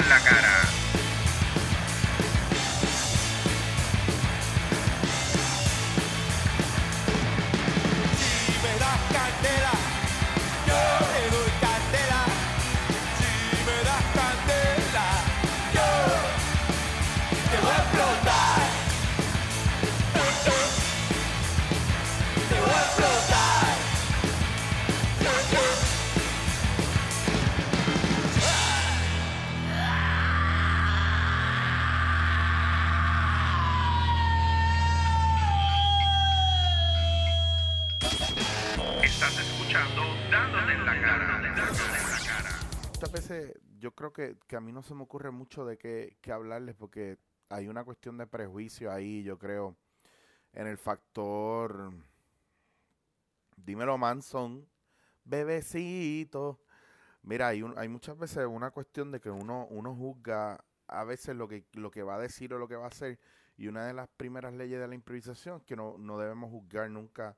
en la cara. Escuchando Dándote en la cara. Dándote en la cara. Muchas veces yo creo que, que a mí no se me ocurre mucho de qué, qué hablarles porque hay una cuestión de prejuicio ahí, yo creo, en el factor, dímelo Manson, bebecito. Mira, hay, un- hay muchas veces una cuestión de que uno, uno juzga a veces lo que, lo que va a decir o lo que va a hacer. Y una de las primeras leyes de la improvisación es que no, no debemos juzgar nunca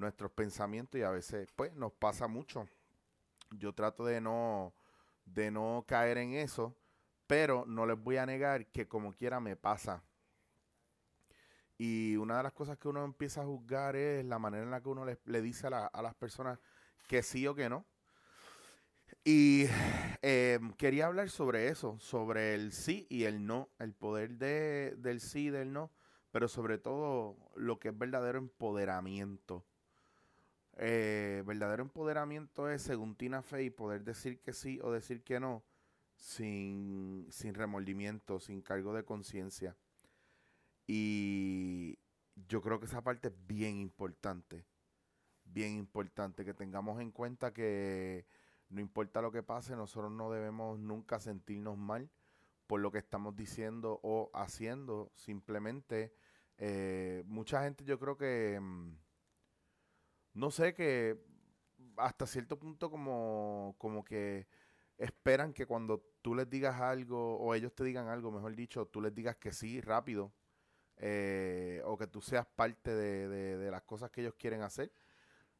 nuestros pensamientos y a veces pues nos pasa mucho. Yo trato de no, de no caer en eso, pero no les voy a negar que como quiera me pasa. Y una de las cosas que uno empieza a juzgar es la manera en la que uno le, le dice a, la- a las personas que sí o que no. Y eh, quería hablar sobre eso, sobre el sí y el no, el poder de, del sí y del no, pero sobre todo lo que es verdadero empoderamiento. Eh, verdadero empoderamiento es, según Tina Fey, poder decir que sí o decir que no sin, sin remordimiento, sin cargo de conciencia. Y yo creo que esa parte es bien importante. Bien importante que tengamos en cuenta que no importa lo que pase, nosotros no debemos nunca sentirnos mal por lo que estamos diciendo o haciendo. Simplemente, eh, mucha gente yo creo que... no sé, que hasta cierto punto como, como que esperan que cuando tú les digas algo o ellos te digan algo, mejor dicho, tú les digas que sí rápido eh, o que tú seas parte de, de- de las cosas que ellos quieren hacer.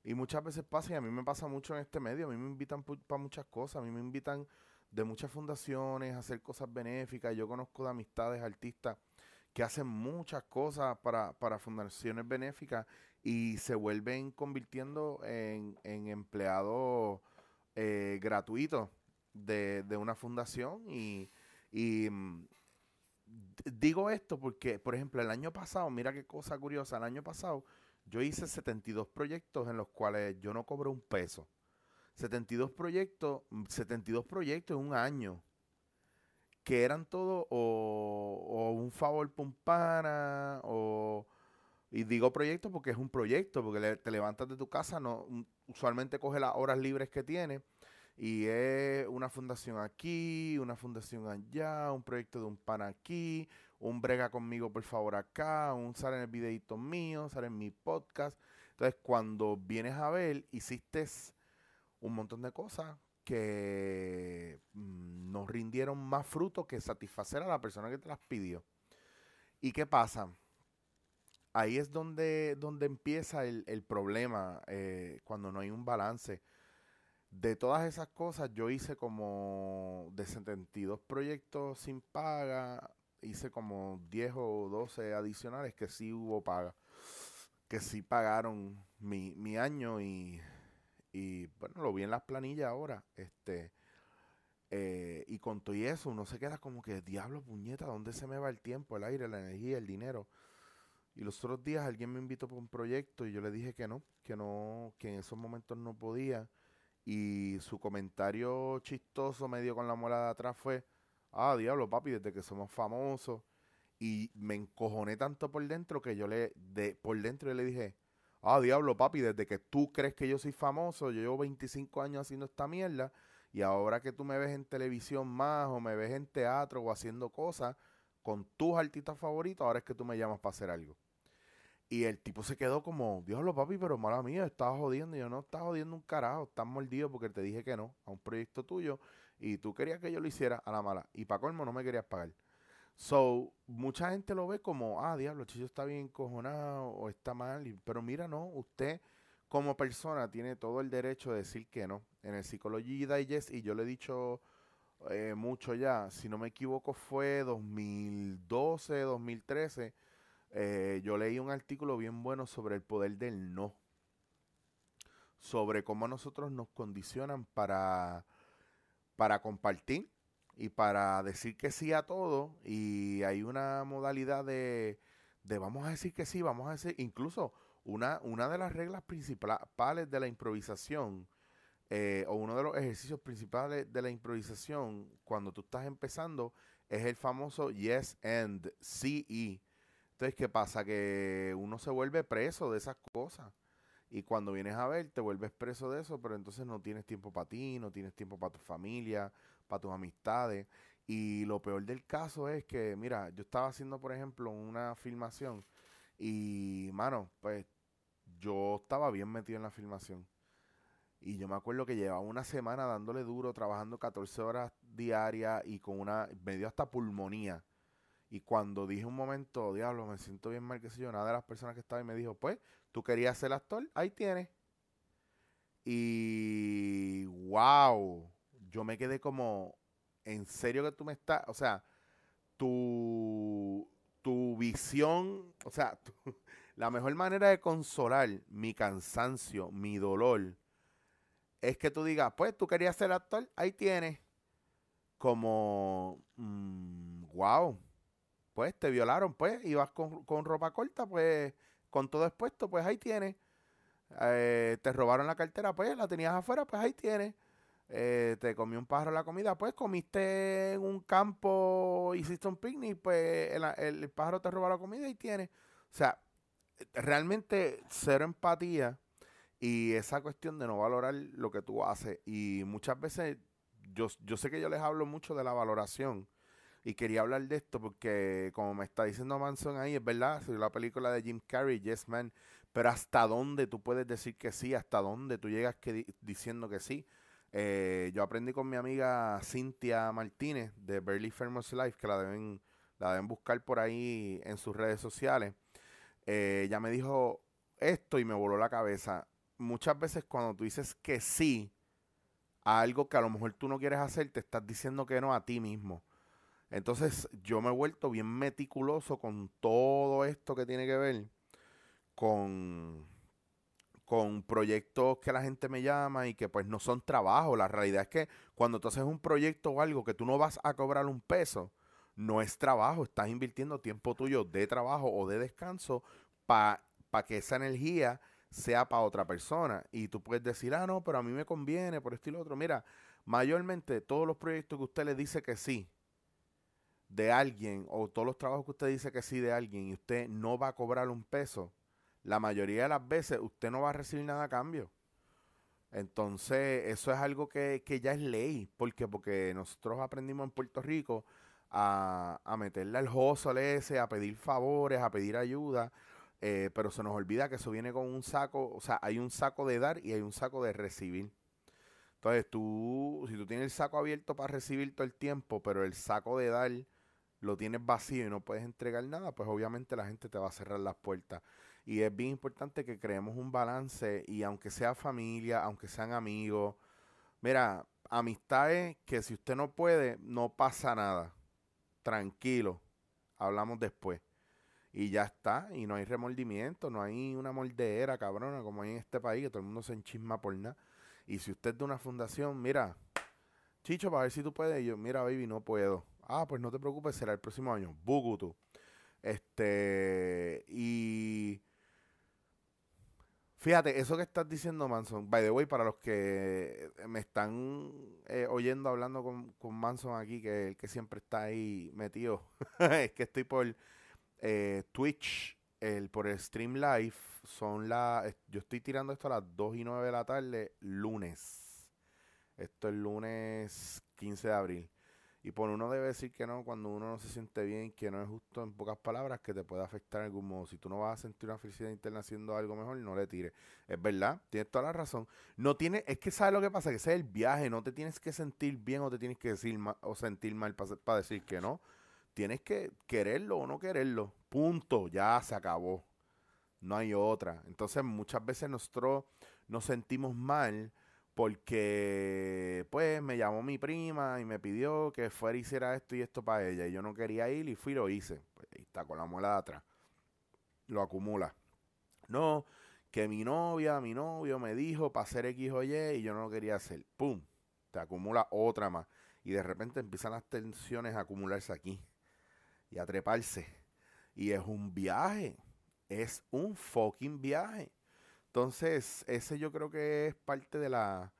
Y muchas veces pasa, y a mí me pasa mucho en este medio, a mí me invitan para muchas cosas, a mí me invitan de muchas fundaciones a hacer cosas benéficas, yo conozco de amistades, artistas que hacen muchas cosas para, para fundaciones benéficas y se vuelven convirtiendo en, en empleados eh, gratuitos de, de una fundación y, mm, digo esto porque, por ejemplo, el año pasado, mira qué cosa curiosa, el año pasado yo hice 72 proyectos en los cuales yo no cobré un peso. 72 proyectos, mm, 72 proyectos en un año que eran todos o, un favor por un pana o y digo proyecto porque es un proyecto, porque te levantas de tu casa, no usualmente coge las horas libres que tiene y es una fundación aquí, una fundación allá, un proyecto de un pan aquí, un brega conmigo por favor acá, un sale en el videito mío, sale en mi podcast. Entonces, cuando vienes a ver, hiciste un montón de cosas que mm, nos rindieron más fruto que satisfacer a la persona que te las pidió. ¿Y qué pasa? Ahí es donde, donde empieza el, el problema, eh, cuando no hay un balance. De todas esas cosas, yo hice como de 72 proyectos sin paga, hice como 10 o 12 adicionales que sí hubo paga, que sí pagaron mi, mi año y, y bueno, lo vi en las planillas ahora. Este, eh, y con todo y eso, uno se queda como que, diablo, puñeta, ¿dónde se me va el tiempo, el aire, la energía, el dinero? Y los otros días alguien me invitó para un proyecto y yo le dije que no, que no, que en esos momentos no podía. Y su comentario chistoso medio con la muela de atrás fue, ah, diablo, papi, desde que somos famosos. Y me encojoné tanto por dentro que yo le, de, por dentro yo le dije, ah, diablo, papi, desde que tú crees que yo soy famoso, yo llevo 25 años haciendo esta mierda, y ahora que tú me ves en televisión más, o me ves en teatro, o haciendo cosas con tus artistas favoritos, ahora es que tú me llamas para hacer algo. Y el tipo se quedó como, diablo, papi, pero mala mía, estaba jodiendo. Y yo, no estás jodiendo un carajo, estás mordido porque te dije que no a un proyecto tuyo y tú querías que yo lo hiciera a la mala. Y para colmo no me querías pagar. So, mucha gente lo ve como, ah, diablo, Chicho está bien encojonado o está mal. pero mira, no, usted como persona tiene todo el derecho de decir que no. En el Psychology Digest, y yo le he dicho eh, mucho ya. Si no me equivoco, fue 2012, 2013. Eh, yo leí un artículo bien bueno sobre el poder del no. Sobre cómo a nosotros nos condicionan para, para compartir y para decir que sí a todo. Y hay una modalidad de, de vamos a decir que sí, vamos a decir, incluso una, una de las reglas principales de la improvisación eh, o uno de los ejercicios principales de la improvisación cuando tú estás empezando es el famoso yes and sí. Entonces, ¿qué pasa? Que uno se vuelve preso de esas cosas. Y cuando vienes a ver, te vuelves preso de eso, pero entonces no tienes tiempo para ti, no tienes tiempo para tu familia, para tus amistades. Y lo peor del caso es que, mira, yo estaba haciendo, por ejemplo, una filmación y, mano, pues yo estaba bien metido en la filmación. Y yo me acuerdo que llevaba una semana dándole duro, trabajando 14 horas diarias y con una, me dio hasta pulmonía. Y cuando dije un momento, diablo, me siento bien mal, qué sé yo, nada de las personas que estaban y me dijo, pues, tú querías ser actor, ahí tienes. Y wow, yo me quedé como, en serio que tú me estás, o sea, tu, tu visión, o sea, la mejor manera de consolar mi cansancio, mi dolor, es que tú digas, pues tú querías ser actor, ahí tienes. Como, wow, pues te violaron, pues, ibas con, con ropa corta, pues, con todo expuesto, pues ahí tienes. Eh, te robaron la cartera, pues, la tenías afuera, pues ahí tienes. Eh, te comió un pájaro la comida, pues comiste en un campo, hiciste un picnic, pues el pájaro te robó la comida y tienes. O sea, realmente cero empatía y esa cuestión de no valorar lo que tú haces. Y muchas veces, yo, yo sé que yo les hablo mucho de la valoración y quería hablar de esto porque, como me está diciendo Manson ahí, es verdad, soy la película de Jim Carrey, Yes Man, pero hasta dónde tú puedes decir que sí, hasta dónde tú llegas que di- diciendo que sí. Eh, yo aprendí con mi amiga Cintia Martínez de Barely Famous Life, que la deben, la deben buscar por ahí en sus redes sociales. Eh, ella me dijo esto y me voló la cabeza. Muchas veces cuando tú dices que sí a algo que a lo mejor tú no quieres hacer, te estás diciendo que no a ti mismo. Entonces yo me he vuelto bien meticuloso con todo esto que tiene que ver con, con proyectos que la gente me llama y que pues no son trabajo. La realidad es que cuando tú haces un proyecto o algo que tú no vas a cobrar un peso, no es trabajo, estás invirtiendo tiempo tuyo de trabajo o de descanso para que esa energía sea para otra persona. Y tú puedes decir, ah, no, pero a mí me conviene por esto y lo otro. Mira, mayormente todos los proyectos que usted le dice que sí de alguien o todos los trabajos que usted dice que sí de alguien y usted no va a cobrar un peso, la mayoría de las veces usted no va a recibir nada a cambio. Entonces, eso es algo que, que ya es ley. ¿Por qué? Porque nosotros aprendimos en Puerto Rico a, a meterle al hustle ese, a pedir favores, a pedir ayuda, eh, pero se nos olvida que eso viene con un saco, o sea, hay un saco de dar y hay un saco de recibir. Entonces, tú, si tú tienes el saco abierto para recibir todo el tiempo, pero el saco de dar lo tienes vacío y no puedes entregar nada, pues obviamente la gente te va a cerrar las puertas. Y es bien importante que creemos un balance y aunque sea familia, aunque sean amigos, mira, amistades que si usted no puede, no pasa nada. Tranquilo, hablamos después. Y ya está, y no hay remordimiento, no hay una mordedera cabrona como hay en este país, que todo el mundo se enchisma por nada. Y si usted es de una fundación, mira, Chicho, para ver si tú puedes. Y yo, mira, baby, no puedo. Ah, pues no te preocupes, será el próximo año. Bugutu. Este, y fíjate, eso que estás diciendo, Manson, by the way, para los que me están eh, oyendo hablando con, con Manson aquí, que el que siempre está ahí metido, es que estoy por eh, Twitch, el, por el Stream Live, son las, yo estoy tirando esto a las 2 y 9 de la tarde, lunes. Esto es lunes 15 de abril. Y por uno debe decir que no cuando uno no se siente bien, que no es justo en pocas palabras, que te puede afectar en algún modo. Si tú no vas a sentir una felicidad interna haciendo algo mejor, no le tires. Es verdad, tienes toda la razón. No tiene, es que sabes lo que pasa, que ese es el viaje, no te tienes que sentir bien o te tienes que decir ma- o sentir mal para decir que no. Tienes que quererlo o no quererlo. Punto, ya se acabó. No hay otra. Entonces muchas veces nosotros nos sentimos mal porque pues me llamó mi prima y me pidió que fuera y hiciera esto y esto para ella y yo no quería ir y fui y lo hice. Pues ahí está con la muela de atrás. Lo acumula. No, que mi novia, mi novio me dijo para hacer X o Y y yo no lo quería hacer. ¡Pum! Te acumula otra más. Y de repente empiezan las tensiones a acumularse aquí y a treparse. Y es un viaje. Es un fucking viaje. Entonces, ese yo creo que es parte de la,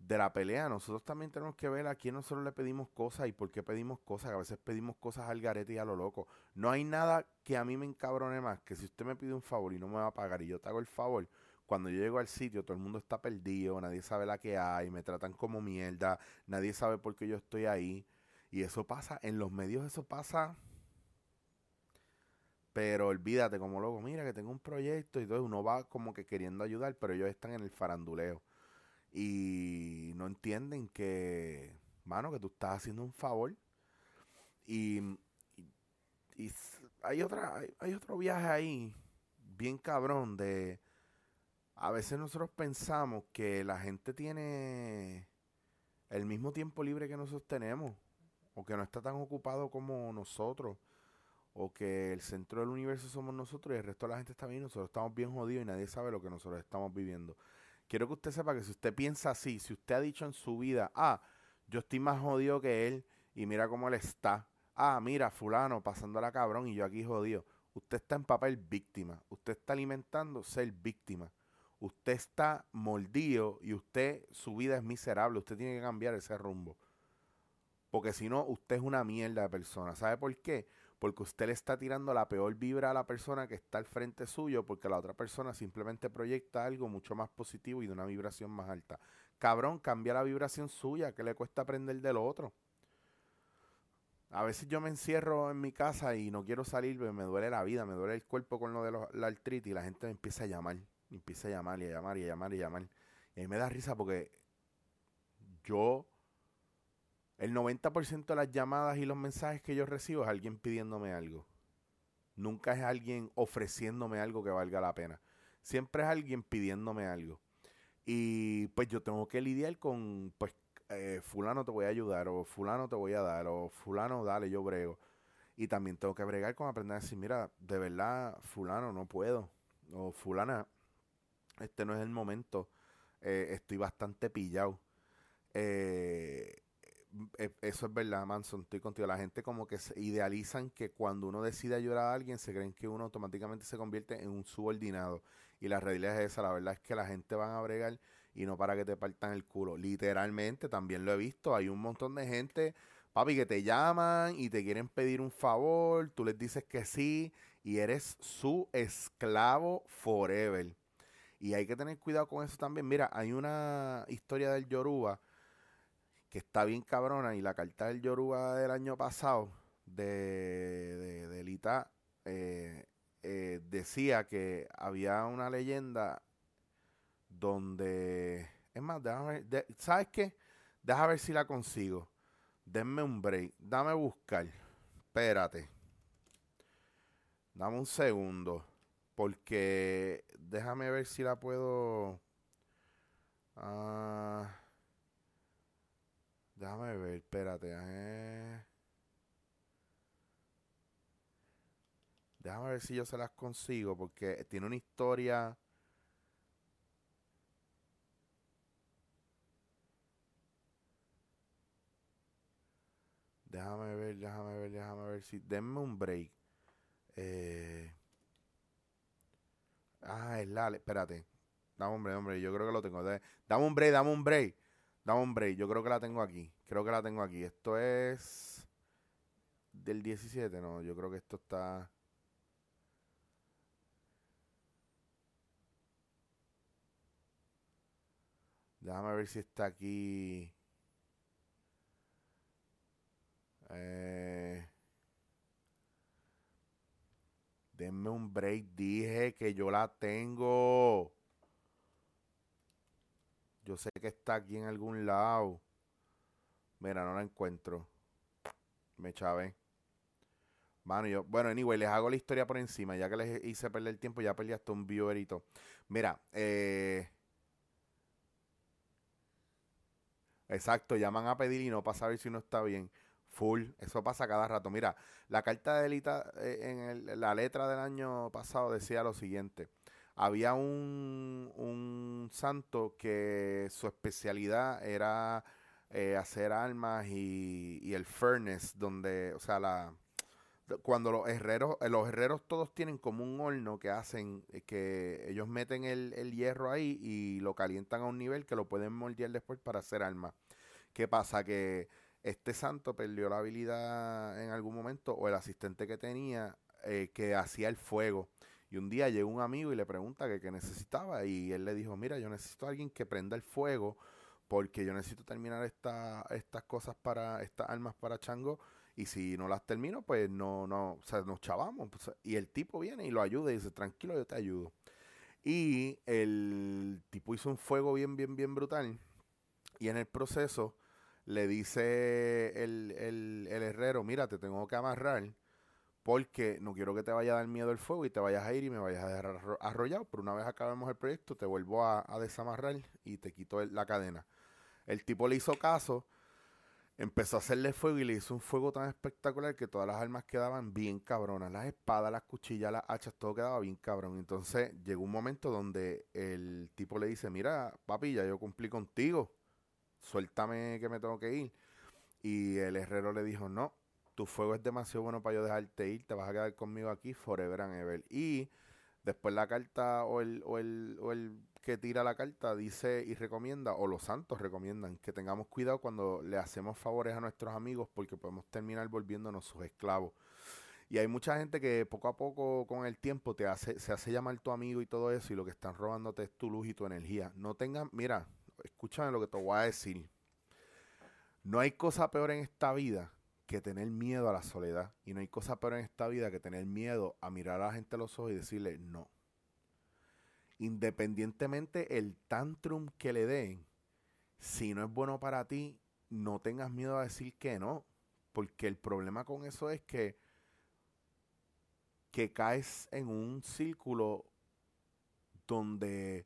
de la pelea. Nosotros también tenemos que ver a quién nosotros le pedimos cosas y por qué pedimos cosas. A veces pedimos cosas al garete y a lo loco. No hay nada que a mí me encabrone más que si usted me pide un favor y no me va a pagar y yo te hago el favor, cuando yo llego al sitio todo el mundo está perdido, nadie sabe la que hay, me tratan como mierda, nadie sabe por qué yo estoy ahí. Y eso pasa, en los medios eso pasa pero olvídate, como loco, mira que tengo un proyecto y todo, uno va como que queriendo ayudar, pero ellos están en el faranduleo. Y no entienden que, mano, que tú estás haciendo un favor. Y, y, hay, otra, hay, otro viaje ahí, bien cabrón, de... A veces nosotros pensamos que la gente tiene el mismo tiempo libre que nosotros tenemos, o que no está tan ocupado como nosotros o que el centro del universo somos nosotros y el resto de la gente está bien, nosotros estamos bien jodidos y nadie sabe lo que nosotros estamos viviendo. Quiero que usted sepa que si usted piensa así, si usted ha dicho en su vida, ah, yo estoy más jodido que él y mira cómo él está. Ah, mira, fulano pasando la cabrón y yo aquí jodido. Usted está en papel víctima. Usted está alimentando ser víctima. Usted está mordido y usted, su vida es miserable. Usted tiene que cambiar ese rumbo. Porque si no, usted es una mierda de persona. ¿Sabe por qué? Porque usted le está tirando la peor vibra a la persona que está al frente suyo, porque la otra persona simplemente proyecta algo mucho más positivo y de una vibración más alta. Cabrón, cambia la vibración suya, que le cuesta aprender del otro. A veces yo me encierro en mi casa y no quiero salir, me duele la vida, me duele el cuerpo con lo de la artritis y la gente me empieza a llamar, empieza a llamar y a llamar y a llamar y a llamar. Y a mí me da risa porque yo el 90% de las llamadas y los mensajes que yo recibo es alguien pidiéndome algo. Nunca es alguien ofreciéndome algo que valga la pena. Siempre es alguien pidiéndome algo. Y pues yo tengo que lidiar con, pues, eh, fulano te voy a ayudar, o fulano te voy a dar, o fulano dale, yo brego. Y también tengo que bregar con aprender a decir, mira, de verdad, fulano, no puedo. O fulana, este no es el momento. Eh, estoy bastante pillado. Eh, eso es verdad, Manson, estoy contigo. La gente como que se idealizan que cuando uno decide ayudar a alguien, se creen que uno automáticamente se convierte en un subordinado. Y la realidad es esa, la verdad es que la gente va a bregar y no para que te partan el culo. Literalmente, también lo he visto, hay un montón de gente, papi, que te llaman y te quieren pedir un favor, tú les dices que sí y eres su esclavo forever. Y hay que tener cuidado con eso también. Mira, hay una historia del Yoruba que está bien cabrona. Y la carta del Yoruba del año pasado, de, de, de eh, eh, decía que había una leyenda donde. Es más, déjame ver, ¿sabes qué? Deja ver si la consigo. Denme un break. Dame buscar. Espérate. Dame un segundo. Porque déjame ver si la puedo. Ah. Déjame ver, espérate. Déjame ver si yo se las consigo porque tiene una historia. Déjame ver, déjame ver, déjame ver si. Denme un break. Eh. Ah, es la. Espérate. Dame un break, hombre. Yo creo que lo tengo. Dame un break, dame un break. Dame un break, yo creo que la tengo aquí. Creo que la tengo aquí. Esto es del 17, no, yo creo que esto está... Déjame ver si está aquí. Eh, denme un break, dije que yo la tengo. Yo sé que está aquí en algún lado. Mira, no la encuentro. Me chave. Mano, yo, bueno, anyway, les hago la historia por encima. Ya que les hice perder el tiempo, ya perdí hasta un viewerito. Mira, eh. Exacto, llaman a pedir y no para saber si uno está bien. Full, eso pasa cada rato. Mira, la carta de Elita eh, en el- la letra del año pasado decía lo siguiente. Había un, un santo que su especialidad era eh, hacer armas y, el furnace, donde, o sea, la, cuando los herreros, eh, los herreros todos tienen como un horno que hacen, eh, que ellos meten el, hierro ahí y lo calientan a un nivel que lo pueden moldear después para hacer armas. ¿Qué pasa? Que este santo perdió la habilidad en algún momento, o el asistente que tenía, que hacía el fuego. Y un día llegó un amigo y le pregunta qué necesitaba. Y él le dijo, mira, yo necesito a alguien que prenda el fuego porque yo necesito terminar esta, estas cosas para, estas armas para Chango. Y si no las termino, pues no, no, o sea, nos chavamos. pues, y el tipo viene y lo ayuda y dice, tranquilo, yo te ayudo. Y el tipo hizo un fuego bien, bien, bien brutal. Y en el proceso le dice el, el, el herrero, mira, te tengo que amarrar porque no quiero que te vaya a dar miedo el fuego y te vayas a ir y me vayas a dejar arro- arrollado. Pero una vez acabemos el proyecto, te vuelvo a, desamarrar y te quito la cadena. El tipo le hizo caso, empezó a hacerle fuego y le hizo un fuego tan espectacular que todas las armas quedaban bien cabronas. Las espadas, las cuchillas, las hachas, todo quedaba bien cabrón. Entonces llegó un momento donde el tipo le dice, mira, papi, ya yo cumplí contigo, suéltame que me tengo que ir. Y el herrero le dijo, no, tu fuego es demasiado bueno para yo dejarte ir, te vas a quedar conmigo aquí forever and ever. Y después la carta o el, o el, o el que tira la carta dice y recomienda, o los santos recomiendan, que tengamos cuidado cuando le hacemos favores a nuestros amigos porque podemos terminar volviéndonos sus esclavos. Y hay mucha gente que poco a poco con el tiempo te hace, se hace llamar tu amigo y todo eso y lo que están robándote es tu luz y tu energía. No tengan, mira, escúchame lo que te voy a decir. No hay cosa peor en esta vida que tener miedo a la soledad. Y no hay cosa peor en esta vida que tener miedo a mirar a la gente a los ojos y decirle no. Independientemente el tantrum que le den, si no es bueno para ti, no tengas miedo a decir que no. Porque el problema con eso es que, que caes en un círculo donde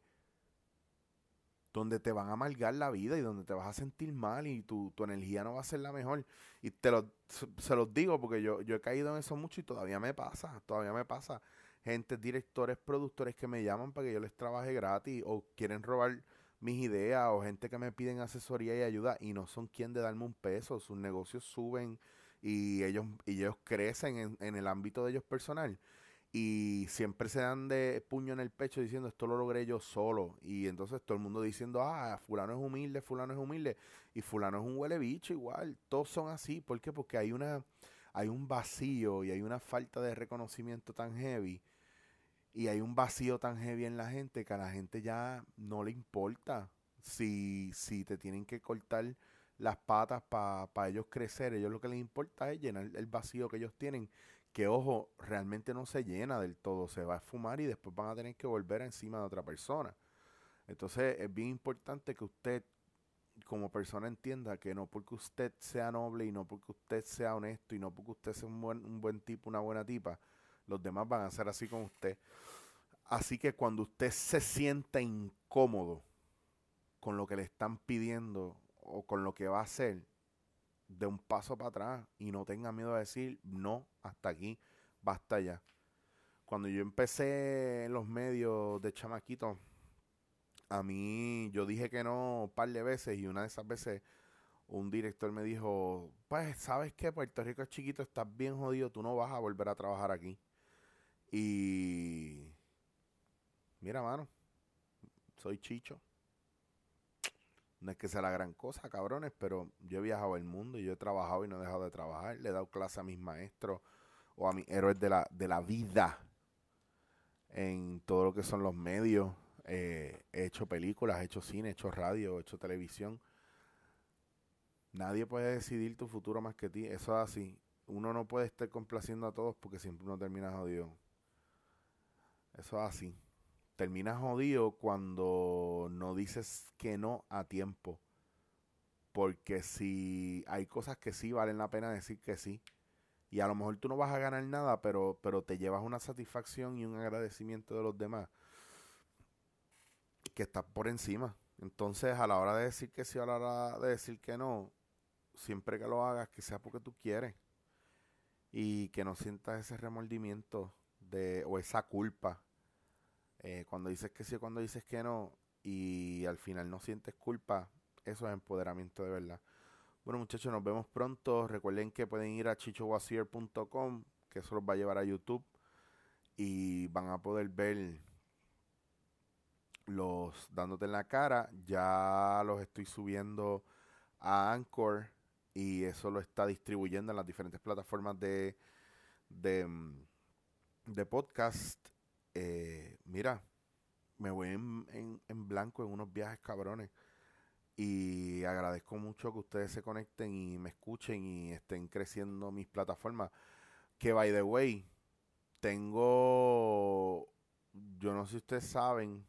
donde te van a amargar la vida y donde te vas a sentir mal y tu, tu energía no va a ser la mejor. Y te lo, se, los digo porque yo, yo he caído en eso mucho y todavía me pasa, todavía me pasa. Gente, directores, productores que me llaman para que yo les trabaje gratis o quieren robar mis ideas o gente que me piden asesoría y ayuda y no son quien de darme un peso. Sus negocios suben y ellos, y ellos crecen en, en el ámbito de ellos personal y siempre se dan de puño en el pecho diciendo esto lo logré yo solo y entonces todo el mundo diciendo ah fulano es humilde fulano es humilde y fulano es un huele bicho igual. Todos son así. ¿por qué? porque hay una hay un vacío y hay una falta de reconocimiento tan heavy y hay un vacío tan heavy en la gente que a la gente ya no le importa si si te tienen que cortar las patas para ellos crecer. Ellos lo que les importa es llenar el vacío que ellos tienen que ojo, realmente no se llena del todo, se va a fumar y después van a tener que volver encima de otra persona. Entonces es bien importante que usted como persona entienda que no porque usted sea noble y no porque usted sea honesto y no porque usted sea un buen, un buen tipo, una buena tipa, los demás van a ser así con usted. Así que cuando usted se sienta incómodo con lo que le están pidiendo o con lo que va a hacer, de un paso para atrás y no tenga miedo a decir no, hasta aquí, basta ya. Cuando yo empecé en los medios de chamaquito, a mí yo dije que no un par de veces y una de esas veces un director me dijo, pues sabes que Puerto Rico es chiquito, estás bien jodido, tú no vas a volver a trabajar aquí. Y mira, mano, soy chicho. No es que sea la gran cosa, cabrones, pero yo he viajado el mundo y yo he trabajado y no he dejado de trabajar. Le he dado clase a mis maestros o a mis héroes de la, de la vida en todo lo que son los medios. Eh, he hecho películas, he hecho cine, he hecho radio, he hecho televisión. Nadie puede decidir tu futuro más que ti. Eso es así. Uno no puede estar complaciendo a todos porque siempre uno termina jodido. Eso es así terminas jodido cuando no dices que no a tiempo. Porque si hay cosas que sí valen la pena decir que sí. Y a lo mejor tú no vas a ganar nada, pero, pero te llevas una satisfacción y un agradecimiento de los demás que estás por encima. Entonces, a la hora de decir que sí, a la hora de decir que no, siempre que lo hagas, que sea porque tú quieres. Y que no sientas ese remordimiento de, o esa culpa. Eh, cuando dices que sí o cuando dices que no, y al final no sientes culpa, eso es empoderamiento de verdad. Bueno, muchachos, nos vemos pronto. Recuerden que pueden ir a chichowasier.com, que eso los va a llevar a YouTube. Y van a poder ver los dándote en la cara. Ya los estoy subiendo a Anchor y eso lo está distribuyendo en las diferentes plataformas de, de, mm, de podcast. Eh, mira, me voy en, en, en blanco en unos viajes cabrones. Y agradezco mucho que ustedes se conecten y me escuchen y estén creciendo mis plataformas. Que by the way, tengo, yo no sé si ustedes saben,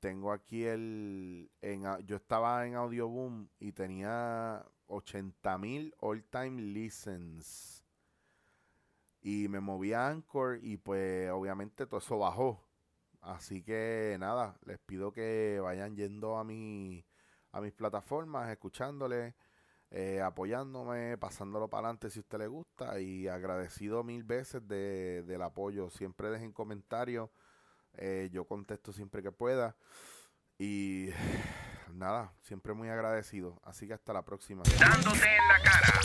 tengo aquí el, en, yo estaba en Audioboom y tenía 80 mil all time listens. Y me moví a Anchor y pues obviamente todo eso bajó. Así que nada, les pido que vayan yendo a mi a mis plataformas, escuchándole, eh, apoyándome, pasándolo para adelante si a usted le gusta y agradecido mil veces de, del apoyo. Siempre dejen comentarios, eh, yo contesto siempre que pueda y nada, siempre muy agradecido. Así que hasta la próxima. Dándote en la cara.